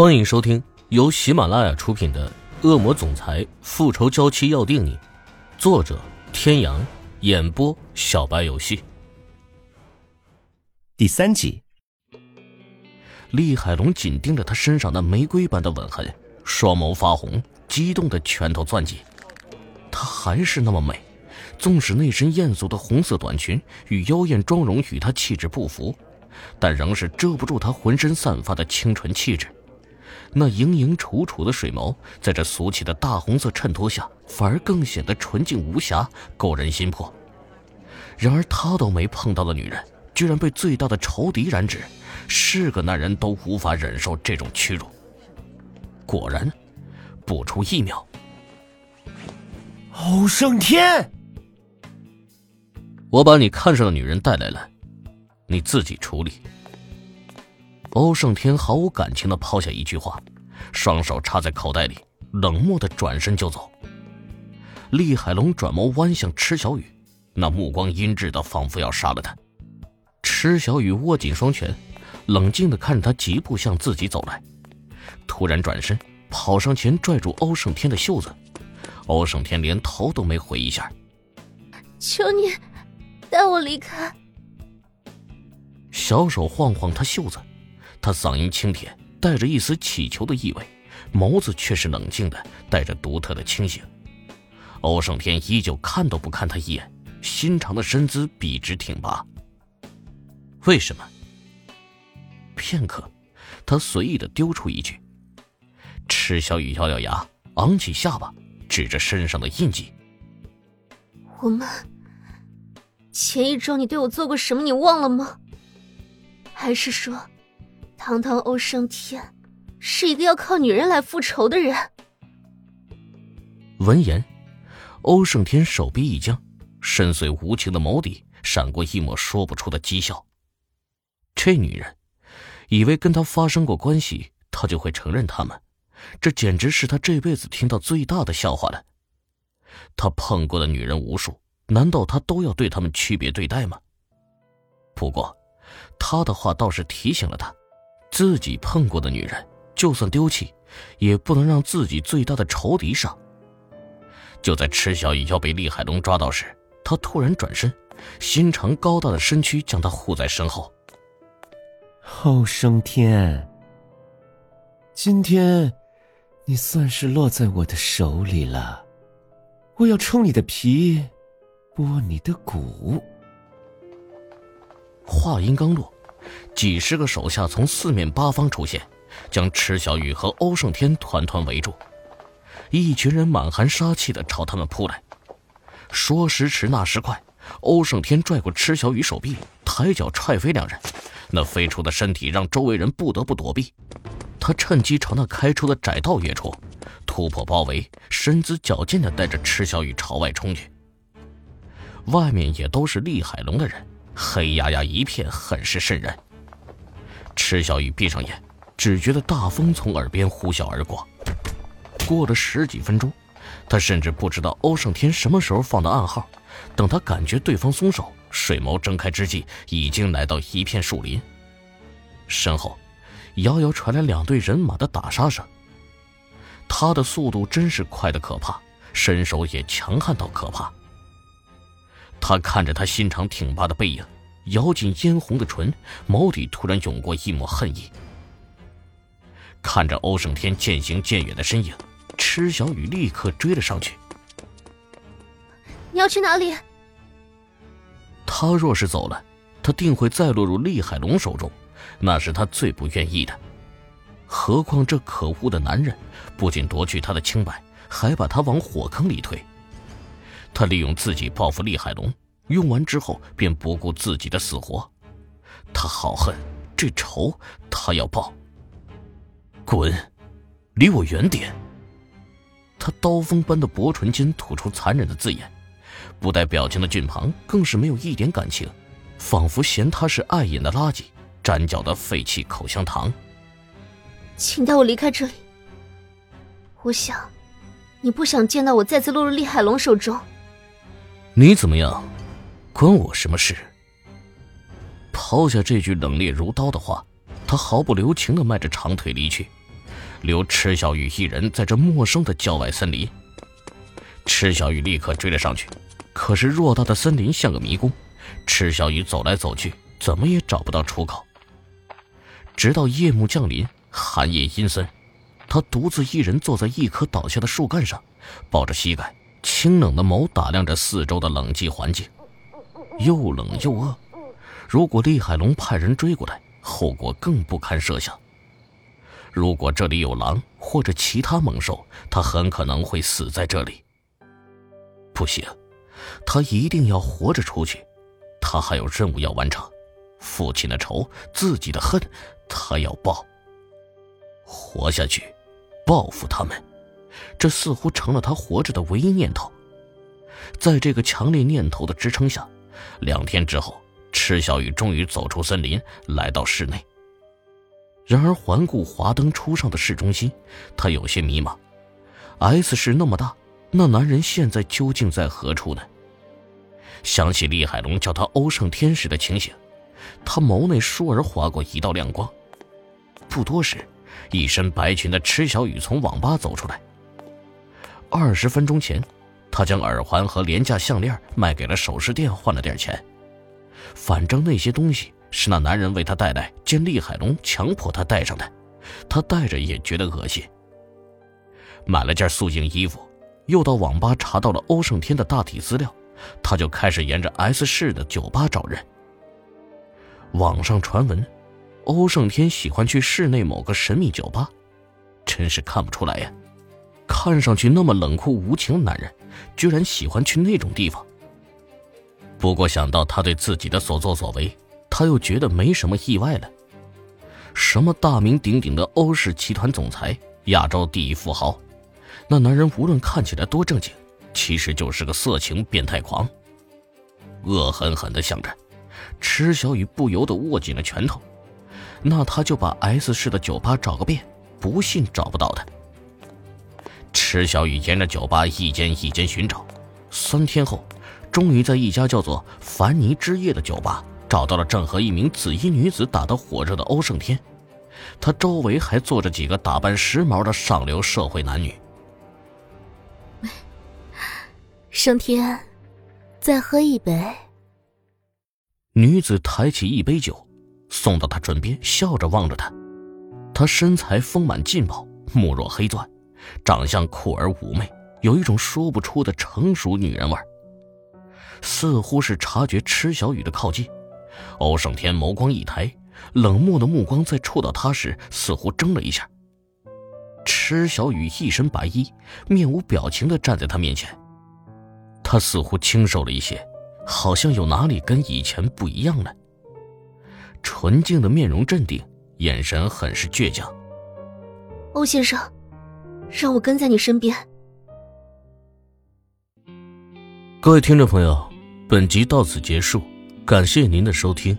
欢迎收听由喜马拉雅出品的《恶魔总裁复仇娇妻要定你》，作者：天阳，演播：小白游戏。第三集，厉海龙紧盯着他身上那玫瑰般的吻痕，双眸发红，激动的拳头攥紧。她还是那么美，纵使那身艳俗的红色短裙与妖艳妆容与她气质不符，但仍是遮不住她浑身散发的清纯气质。那盈盈楚楚的水眸，在这俗气的大红色衬托下，反而更显得纯净无瑕，勾人心魄。然而他都没碰到的女人，居然被最大的仇敌染指，是个男人都无法忍受这种屈辱。果然，不出一秒，欧胜天，我把你看上的女人带来了，你自己处理。欧胜天毫无感情的抛下一句话，双手插在口袋里，冷漠的转身就走。厉海龙转眸弯向池小雨，那目光阴鸷的，仿佛要杀了他。池小雨握紧双拳，冷静的看着他疾步向自己走来，突然转身跑上前拽住欧胜天的袖子。欧胜天连头都没回一下，求你带我离开。小手晃晃他袖子。他嗓音清甜，带着一丝乞求的意味，眸子却是冷静的，带着独特的清醒。欧胜天依旧看都不看他一眼，心长的身姿笔直挺拔。为什么？片刻，他随意的丢出一句。池小雨咬咬牙，昂起下巴，指着身上的印记：“我们前一周你对我做过什么？你忘了吗？还是说？”堂堂欧胜天，是一个要靠女人来复仇的人。闻言，欧胜天手臂一僵，深邃无情的眸底闪过一抹说不出的讥笑。这女人，以为跟他发生过关系，他就会承认他们，这简直是他这辈子听到最大的笑话了。他碰过的女人无数，难道他都要对他们区别对待吗？不过，他的话倒是提醒了他。自己碰过的女人，就算丢弃，也不能让自己最大的仇敌上。就在池小雨要被厉海龙抓到时，他突然转身，心长高大的身躯将他护在身后。后生天，今天，你算是落在我的手里了。我要抽你的皮，剥你的骨。话音刚落。几十个手下从四面八方出现，将池小雨和欧胜天团团围住。一群人满含杀气的朝他们扑来。说时迟，那时快，欧胜天拽过池小雨手臂，抬脚踹飞两人。那飞出的身体让周围人不得不躲避。他趁机朝那开出的窄道跃出，突破包围，身姿矫健的带着池小雨朝外冲去。外面也都是厉海龙的人。黑压压一片，很是渗人。池小雨闭上眼，只觉得大风从耳边呼啸而过。过了十几分钟，他甚至不知道欧胜天什么时候放的暗号。等他感觉对方松手，水眸睁开之际，已经来到一片树林。身后，遥遥传来两队人马的打杀声。他的速度真是快的可怕，身手也强悍到可怕。他看着他心肠挺拔的背影，咬紧嫣红的唇，眸底突然涌过一抹恨意。看着欧胜天渐行渐远的身影，池小雨立刻追了上去。你要去哪里？他若是走了，他定会再落入厉海龙手中，那是他最不愿意的。何况这可恶的男人，不仅夺去他的清白，还把他往火坑里推。他利用自己报复厉海龙，用完之后便不顾自己的死活。他好恨这仇，他要报。滚，离我远点！他刀锋般的薄唇间吐出残忍的字眼，不带表情的俊庞更是没有一点感情，仿佛嫌他是碍眼的垃圾，粘脚的废弃口香糖。请带我离开这里。我想，你不想见到我再次落入厉海龙手中。你怎么样，关我什么事？抛下这句冷冽如刀的话，他毫不留情的迈着长腿离去，留池小雨一人在这陌生的郊外森林。池小雨立刻追了上去，可是偌大的森林像个迷宫，池小雨走来走去，怎么也找不到出口。直到夜幕降临，寒夜阴森，他独自一人坐在一棵倒下的树干上，抱着膝盖，清冷的眸打量着四周的冷寂环境，又冷又饿。如果厉海龙派人追过来，后果更不堪设想。如果这里有狼或者其他猛兽，他很可能会死在这里。不行，他一定要活着出去。他还有任务要完成，父亲的仇，自己的恨，他要报。活下去，报复他们，这似乎成了他活着的唯一念头。在这个强烈念头的支撑下，两天之后，池小雨终于走出森林，来到室内。然而环顾华灯初上的市中心，他有些迷茫。S 市那么大。那男人现在究竟在何处呢？想起厉海龙叫他欧胜天时的情形，他眸内倏而划过一道亮光。不多时，一身白裙的池小雨从网吧走出来。二十分钟前，他将耳环和廉价项链卖给了首饰店，换了点钱。反正那些东西是那男人为他带来，见厉海龙强迫他戴上的，他戴着也觉得恶心。买了件素净衣服。又到网吧查到了欧胜天的大体资料，他就开始沿着 S 市的酒吧找人。网上传闻，欧胜天喜欢去市内某个神秘酒吧，真是看不出来呀！看上去那么冷酷无情的男人，居然喜欢去那种地方。不过想到他对自己的所作所为，他又觉得没什么意外了。什么大名鼎鼎的欧氏集团总裁，亚洲第一富豪。那男人无论看起来多正经，其实就是个色情变态狂。恶狠狠地想着，池小雨不由得握紧了拳头。那他就把 S 市的酒吧找个遍，不信找不到他。池小雨沿着酒吧一间一间寻找，三天后，终于在一家叫做“凡尼之夜”的酒吧找到了正和一名紫衣女子打得火热的欧胜天。他周围还坐着几个打扮时髦的上流社会男女。胜天，再喝一杯。女子抬起一杯酒，送到他唇边，笑着望着他。她身材丰满劲爆，目若黑钻，长相酷而妩媚，有一种说不出的成熟女人味似乎是察觉池小雨的靠近，欧胜天眸光一抬，冷漠的目光在触到她时，似乎怔了一下。池小雨一身白衣，面无表情的站在他面前。他似乎清瘦了一些，好像有哪里跟以前不一样了。纯净的面容镇定，眼神很是倔强。欧先生，让我跟在你身边。各位听众朋友，本集到此结束，感谢您的收听。